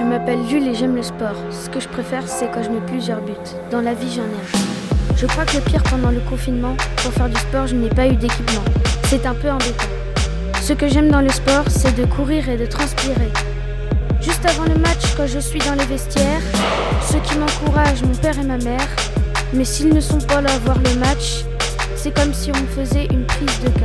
Je m'appelle Jules et j'aime le sport. Ce que je préfère, c'est quand je mets plusieurs buts. Dans la vie, j'en ai un. Je crois que le pire pendant le confinement, pour faire du sport, je n'ai pas eu d'équipement. C'est un peu embêtant. Ce que j'aime dans le sport, c'est de courir et de transpirer. Juste avant le match, quand je suis dans les vestiaires, ceux qui m'encouragent, mon père et ma mère. Mais s'ils ne sont pas là à voir le match, c'est comme si on faisait une prise de.